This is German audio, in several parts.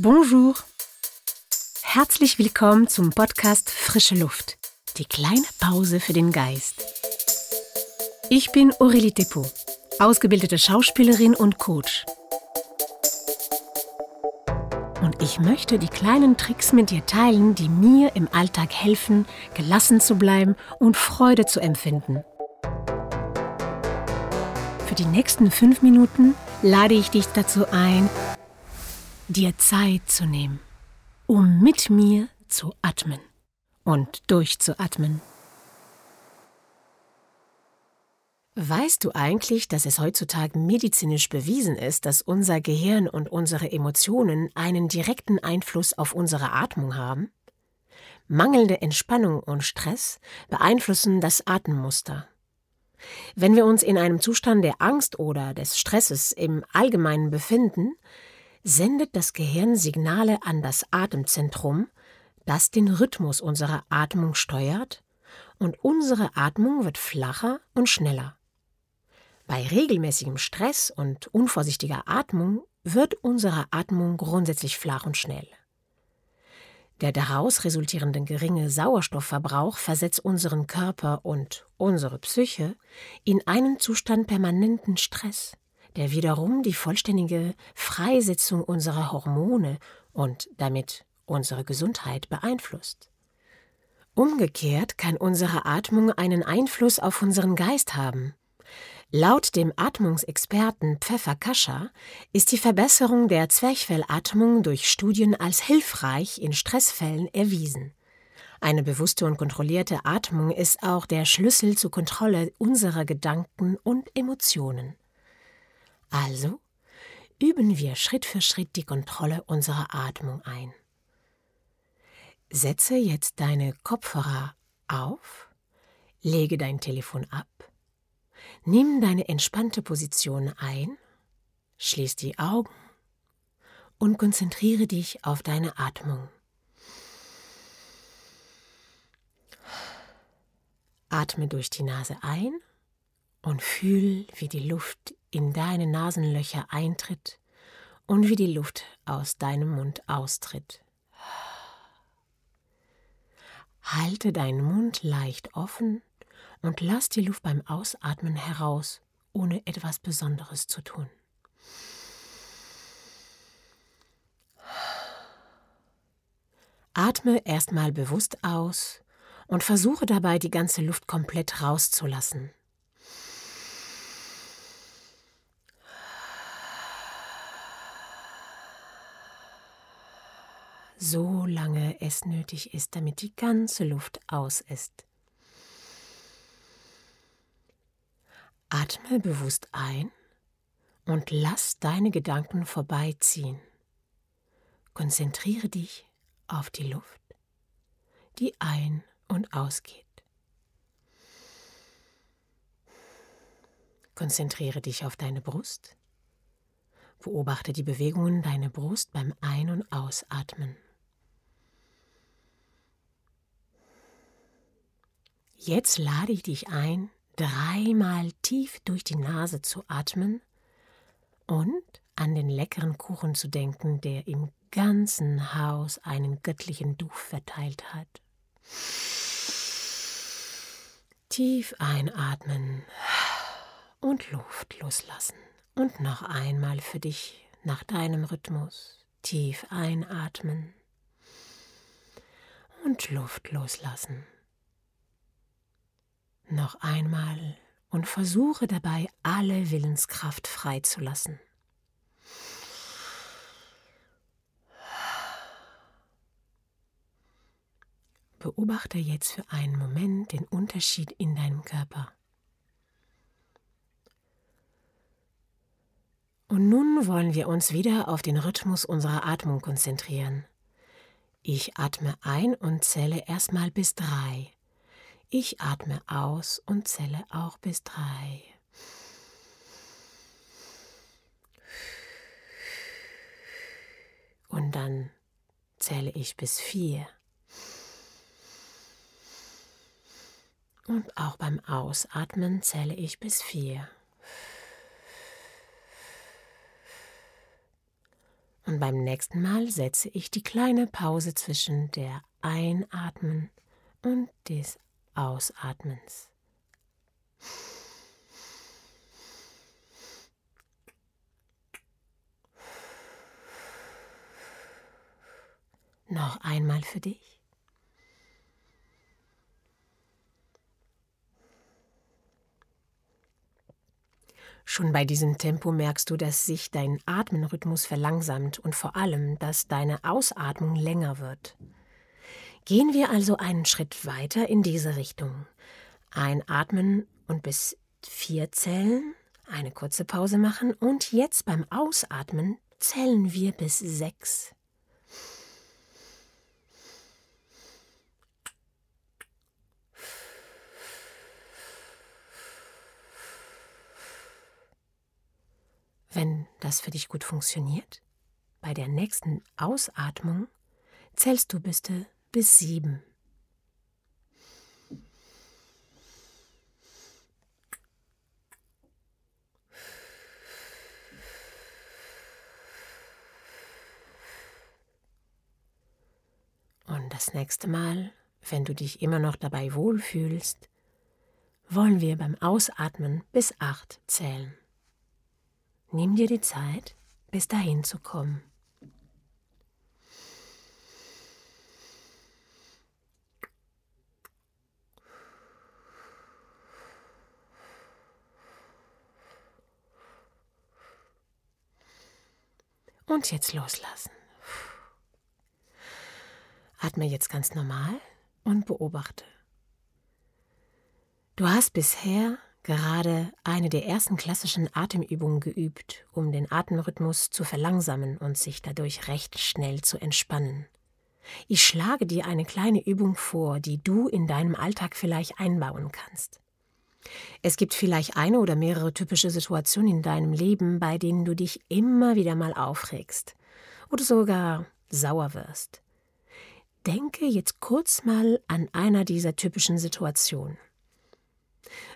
Bonjour. Herzlich willkommen zum Podcast Frische Luft. Die kleine Pause für den Geist. Ich bin Aurélie Depot, ausgebildete Schauspielerin und Coach. Und ich möchte die kleinen Tricks mit dir teilen, die mir im Alltag helfen, gelassen zu bleiben und Freude zu empfinden. Für die nächsten fünf Minuten lade ich dich dazu ein, dir Zeit zu nehmen, um mit mir zu atmen und durchzuatmen. Weißt du eigentlich, dass es heutzutage medizinisch bewiesen ist, dass unser Gehirn und unsere Emotionen einen direkten Einfluss auf unsere Atmung haben? Mangelnde Entspannung und Stress beeinflussen das Atemmuster. Wenn wir uns in einem Zustand der Angst oder des Stresses im Allgemeinen befinden, sendet das Gehirn Signale an das Atemzentrum, das den Rhythmus unserer Atmung steuert, und unsere Atmung wird flacher und schneller. Bei regelmäßigem Stress und unvorsichtiger Atmung wird unsere Atmung grundsätzlich flach und schnell. Der daraus resultierende geringe Sauerstoffverbrauch versetzt unseren Körper und unsere Psyche in einen Zustand permanenten Stress, der wiederum die vollständige Freisetzung unserer Hormone und damit unsere Gesundheit beeinflusst. Umgekehrt kann unsere Atmung einen Einfluss auf unseren Geist haben. Laut dem Atmungsexperten Pfeffer Kascha ist die Verbesserung der Zwerchfellatmung durch Studien als hilfreich in Stressfällen erwiesen. Eine bewusste und kontrollierte Atmung ist auch der Schlüssel zur Kontrolle unserer Gedanken und Emotionen. Also üben wir Schritt für Schritt die Kontrolle unserer Atmung ein. Setze jetzt deine Kopfhörer auf, lege dein Telefon ab Nimm deine entspannte Position ein, schließ die Augen und konzentriere dich auf deine Atmung. Atme durch die Nase ein und fühl, wie die Luft in deine Nasenlöcher eintritt und wie die Luft aus deinem Mund austritt. Halte deinen Mund leicht offen und lass die Luft beim Ausatmen heraus, ohne etwas Besonderes zu tun. Atme erstmal bewusst aus und versuche dabei, die ganze Luft komplett rauszulassen. So lange es nötig ist, damit die ganze Luft aus ist. Atme bewusst ein und lass deine Gedanken vorbeiziehen. Konzentriere dich auf die Luft, die ein- und ausgeht. Konzentriere dich auf deine Brust. Beobachte die Bewegungen deiner Brust beim Ein- und Ausatmen. Jetzt lade ich dich ein, dreimal tief durch die Nase zu atmen und an den leckeren Kuchen zu denken, der im ganzen Haus einen göttlichen Duft verteilt hat. Tief einatmen und Luft loslassen. Und noch einmal für dich nach deinem Rhythmus. Tief einatmen und Luft loslassen noch einmal und versuche dabei alle Willenskraft freizulassen. Beobachte jetzt für einen Moment den Unterschied in deinem Körper. Und nun wollen wir uns wieder auf den Rhythmus unserer Atmung konzentrieren. Ich atme ein und zähle erstmal bis drei. Ich atme aus und zähle auch bis drei. Und dann zähle ich bis vier. Und auch beim Ausatmen zähle ich bis vier. Und beim nächsten Mal setze ich die kleine Pause zwischen der Einatmen und des Ausatmens. Noch einmal für dich. Schon bei diesem Tempo merkst du, dass sich dein Atmenrhythmus verlangsamt und vor allem, dass deine Ausatmung länger wird. Gehen wir also einen Schritt weiter in diese Richtung. Einatmen und bis vier zählen, eine kurze Pause machen und jetzt beim Ausatmen zählen wir bis sechs. Wenn das für dich gut funktioniert, bei der nächsten Ausatmung zählst du bis, bis sieben. Und das nächste Mal, wenn du dich immer noch dabei wohlfühlst, wollen wir beim Ausatmen bis acht zählen. Nimm dir die Zeit, bis dahin zu kommen. Und jetzt loslassen. Atme jetzt ganz normal und beobachte. Du hast bisher gerade eine der ersten klassischen Atemübungen geübt, um den Atemrhythmus zu verlangsamen und sich dadurch recht schnell zu entspannen. Ich schlage dir eine kleine Übung vor, die du in deinem Alltag vielleicht einbauen kannst. Es gibt vielleicht eine oder mehrere typische Situationen in deinem Leben, bei denen du dich immer wieder mal aufregst oder sogar sauer wirst. Denke jetzt kurz mal an einer dieser typischen Situationen.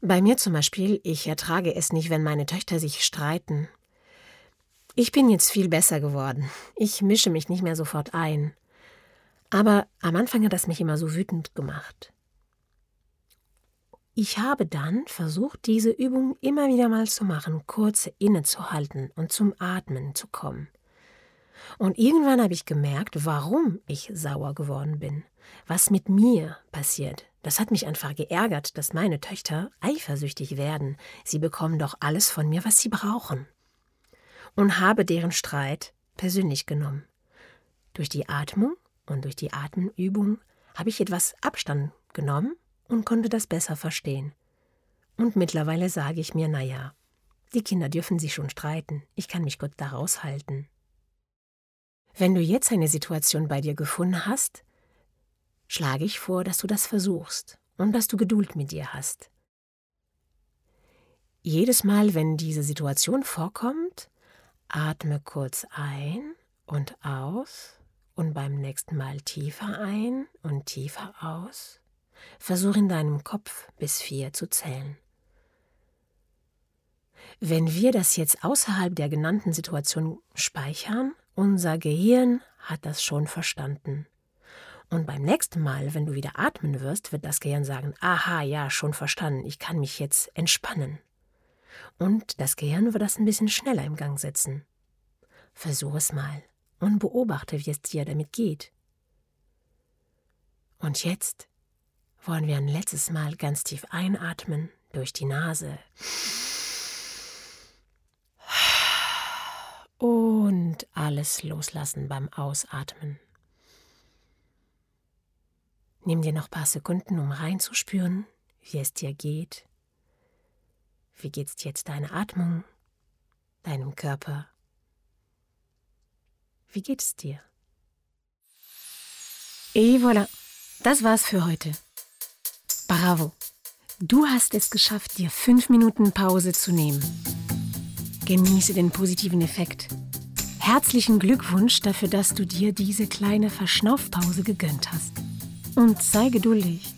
Bei mir zum Beispiel, ich ertrage es nicht, wenn meine Töchter sich streiten. Ich bin jetzt viel besser geworden. Ich mische mich nicht mehr sofort ein. Aber am Anfang hat das mich immer so wütend gemacht. Ich habe dann versucht, diese Übung immer wieder mal zu machen, kurz innezuhalten und zum Atmen zu kommen. Und irgendwann habe ich gemerkt, warum ich sauer geworden bin, was mit mir passiert, das hat mich einfach geärgert, dass meine Töchter eifersüchtig werden. Sie bekommen doch alles von mir, was sie brauchen. Und habe deren Streit persönlich genommen. Durch die Atmung und durch die Atemübung habe ich etwas Abstand genommen und konnte das besser verstehen. Und mittlerweile sage ich mir, naja, die Kinder dürfen sich schon streiten, ich kann mich gut daraus halten. Wenn du jetzt eine Situation bei dir gefunden hast, schlage ich vor, dass du das versuchst und dass du Geduld mit dir hast. Jedes Mal, wenn diese Situation vorkommt, atme kurz ein und aus und beim nächsten Mal tiefer ein und tiefer aus. Versuch in deinem Kopf bis vier zu zählen. Wenn wir das jetzt außerhalb der genannten Situation speichern, unser Gehirn hat das schon verstanden. Und beim nächsten Mal, wenn du wieder atmen wirst, wird das Gehirn sagen, aha, ja, schon verstanden, ich kann mich jetzt entspannen. Und das Gehirn wird das ein bisschen schneller im Gang setzen. Versuch es mal und beobachte, wie es dir damit geht. Und jetzt wollen wir ein letztes Mal ganz tief einatmen durch die Nase. Und alles loslassen beim Ausatmen. Nimm dir noch ein paar Sekunden, um reinzuspüren, wie es dir geht. Wie geht's jetzt deine Atmung, deinem Körper? Wie geht's dir? Et voilà, das war's für heute. Bravo! Du hast es geschafft, dir fünf Minuten Pause zu nehmen. Genieße den positiven Effekt. Herzlichen Glückwunsch dafür, dass du dir diese kleine Verschnaufpause gegönnt hast. Und sei geduldig.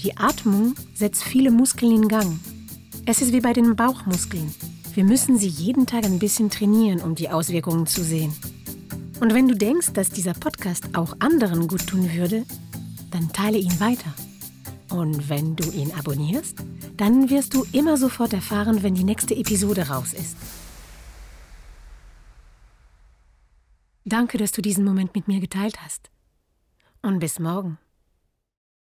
Die Atmung setzt viele Muskeln in Gang. Es ist wie bei den Bauchmuskeln. Wir müssen sie jeden Tag ein bisschen trainieren, um die Auswirkungen zu sehen. Und wenn du denkst, dass dieser Podcast auch anderen gut tun würde, dann teile ihn weiter. Und wenn du ihn abonnierst, dann wirst du immer sofort erfahren, wenn die nächste Episode raus ist. Danke, dass du diesen Moment mit mir geteilt hast. Und bis morgen.